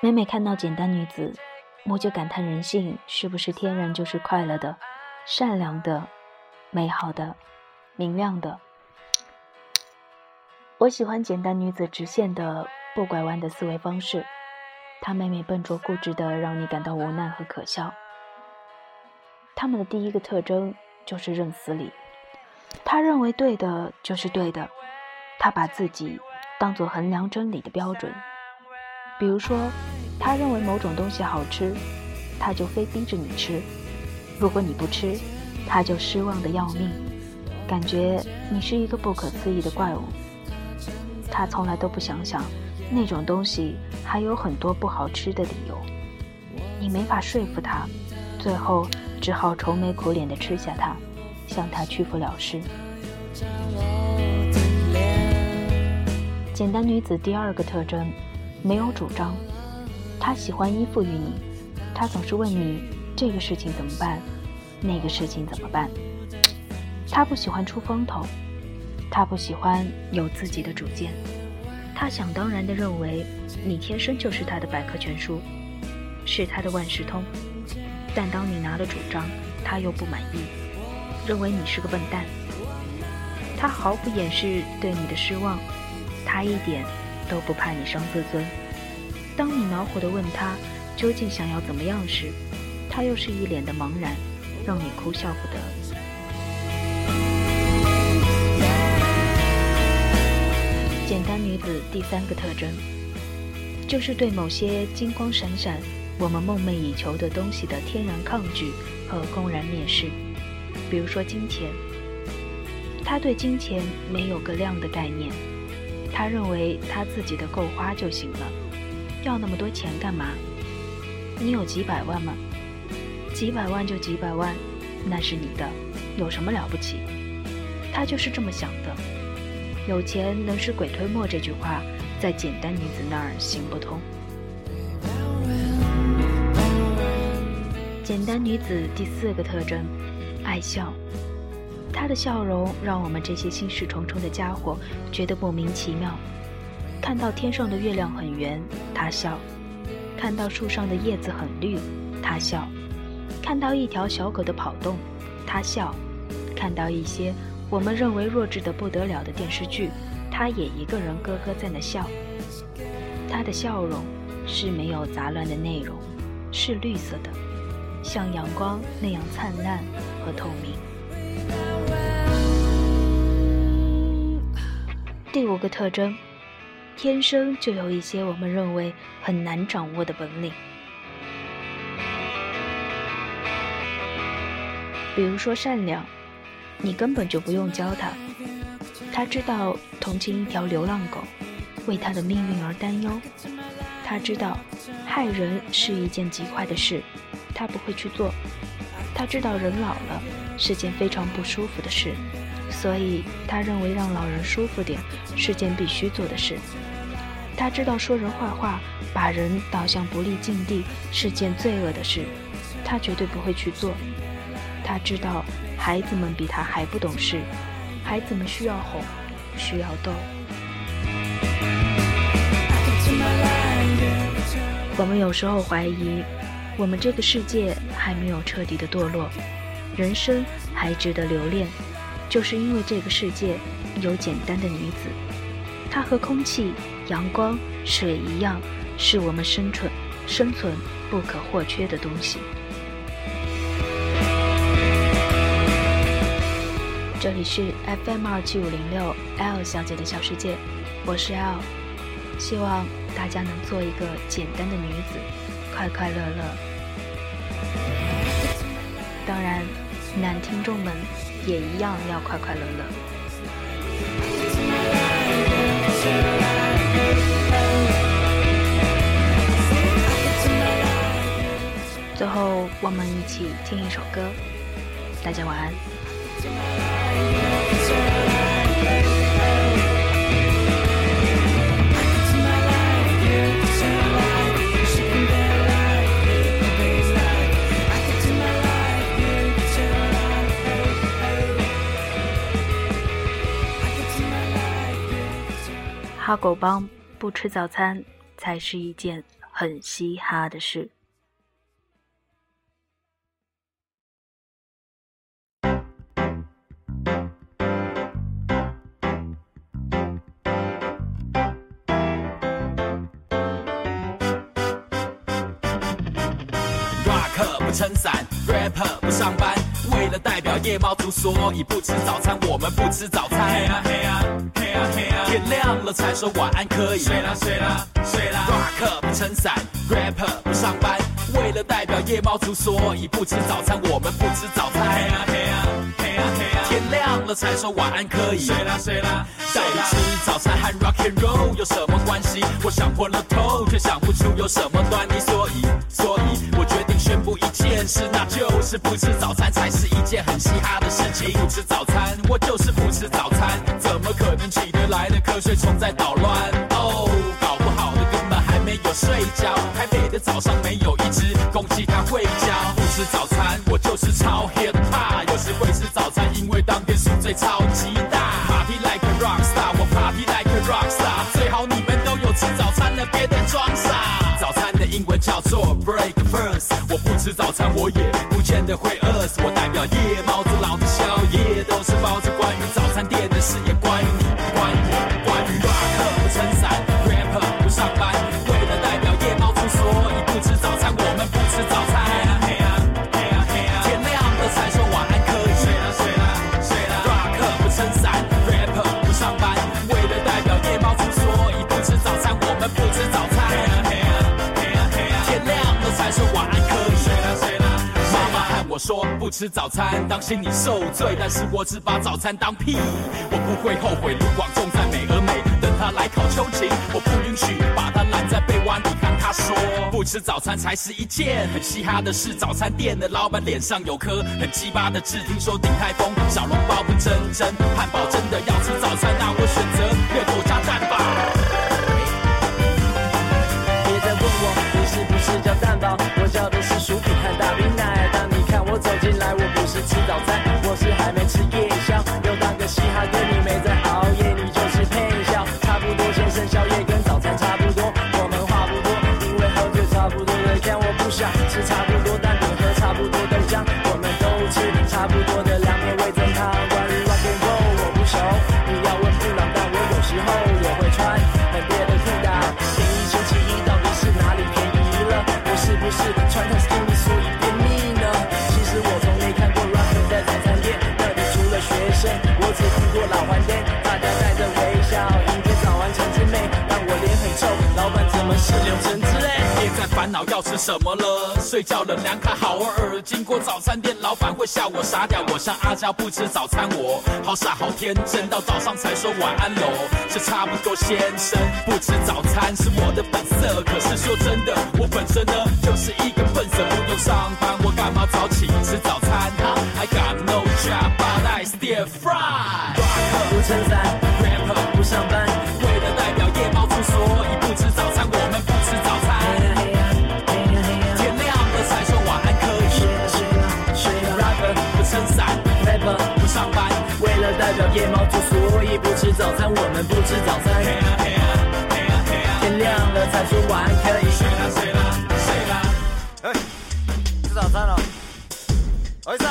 每每看到简单女子，我就感叹人性是不是天然就是快乐的、善良的、美好的、明亮的。我喜欢简单女子直线的、不拐弯的思维方式，他每每笨拙固执的让你感到无奈和可笑。他们的第一个特征就是认死理，他认为对的就是对的，他把自己当做衡量真理的标准。比如说，他认为某种东西好吃，他就非逼着你吃；如果你不吃，他就失望的要命，感觉你是一个不可思议的怪物。他从来都不想想，那种东西还有很多不好吃的理由。你没法说服他，最后只好愁眉苦脸地吃下它，向他屈服了事。简单女子第二个特征。没有主张，她喜欢依附于你，她总是问你这个事情怎么办，那个事情怎么办。他不喜欢出风头，他不喜欢有自己的主见，他想当然的认为你天生就是他的百科全书，是他的万事通。但当你拿了主张，他又不满意，认为你是个笨蛋。他毫不掩饰对你的失望，他一点。都不怕你伤自尊。当你恼火地问他究竟想要怎么样时，他又是一脸的茫然，让你哭笑不得。简单女子第三个特征，就是对某些金光闪闪、我们梦寐以求的东西的天然抗拒和公然蔑视。比如说金钱，他对金钱没有个量的概念。他认为他自己的够花就行了，要那么多钱干嘛？你有几百万吗？几百万就几百万，那是你的，有什么了不起？他就是这么想的。有钱能使鬼推磨这句话，在简单女子那儿行不通。简单女子第四个特征，爱笑。她的笑容让我们这些心事重重的家伙觉得莫名其妙。看到天上的月亮很圆，她笑；看到树上的叶子很绿，她笑；看到一条小狗的跑动，她笑；看到一些我们认为弱智的不得了的电视剧，他也一个人咯咯在那笑。他的笑容是没有杂乱的内容，是绿色的，像阳光那样灿烂和透明。第五个特征，天生就有一些我们认为很难掌握的本领，比如说善良，你根本就不用教他，他知道同情一条流浪狗，为它的命运而担忧，他知道害人是一件极坏的事，他不会去做，他知道人老了是件非常不舒服的事。所以，他认为让老人舒服点是件必须做的事。他知道说人坏话，把人导向不利境地是件罪恶的事，他绝对不会去做。他知道孩子们比他还不懂事，孩子们需要哄，需要逗。我们有时候怀疑，我们这个世界还没有彻底的堕落，人生还值得留恋。就是因为这个世界有简单的女子，她和空气、阳光、水一样，是我们生存生存不可或缺的东西。这里是 FM 二七五零六 L 小姐的小世界，我是 L，希望大家能做一个简单的女子，快快乐乐。当然，男听众们。也一样要快快乐乐。最后，我们一起听一首歌，大家晚安。哈狗帮不吃早餐才是一件很嘻哈的事。撑伞，rapper 不上班，为了代表夜猫族，所以不吃早餐。我们不吃早餐。嘿啊嘿啊嘿啊嘿啊，天亮了才说晚安可以。睡啦睡啦睡啦，rock 不撑伞，rapper 不上班，为了代表夜猫族，所以不吃早餐。我们不吃早餐。嘿啊嘿啊嘿啊嘿啊，天亮了才说晚安可以。睡啦睡啦，到底吃早餐和 rock and roll 有什么关系？我想破了头，却想不出有什么端倪。所以所以，我宣布一件事，那就是不吃早餐才是一件很嘻哈的事情。不吃早餐，我就是不吃早餐，怎么可能起得来的瞌睡虫在捣乱？哦，搞不好的根本还没有睡觉。台北的早上没有一只公鸡它会叫。不吃早餐，我就是超 hip hop。有时会吃早餐，因为当天宿醉超级大。Party like a rock star，我 party like a rock star。最好你们都有吃早餐了，别再装傻。早餐的英文叫早餐，我也不见得会饿死。我代表夜猫子，吃早餐当心你受罪，但是我只把早餐当屁。我不会后悔卢广仲在美而美等他来考秋瑾，我不允许把他拦在被窝里看他说不吃早餐才是一件很嘻哈的事。早餐店的老板脸上有颗很鸡巴的痣，听说鼎泰丰小笼包不真真，汉堡真的要吃早餐，那我选择热狗加蛋吧。别再问我你是不是叫蛋堡，我叫的是薯饼和大烦恼要吃什么了，睡觉了凉卡好耳。经过早餐店，老板会笑我傻屌。我像阿娇不吃早餐，我好傻好天真，到早上才说晚安喽。这差不多先生，不吃早餐是我的本色。可是说真的，我本身呢就是一个笨色，不用上班，我干嘛早起吃早餐？I got no job, but I still fry。不撑伞，rapper 不上班，儿子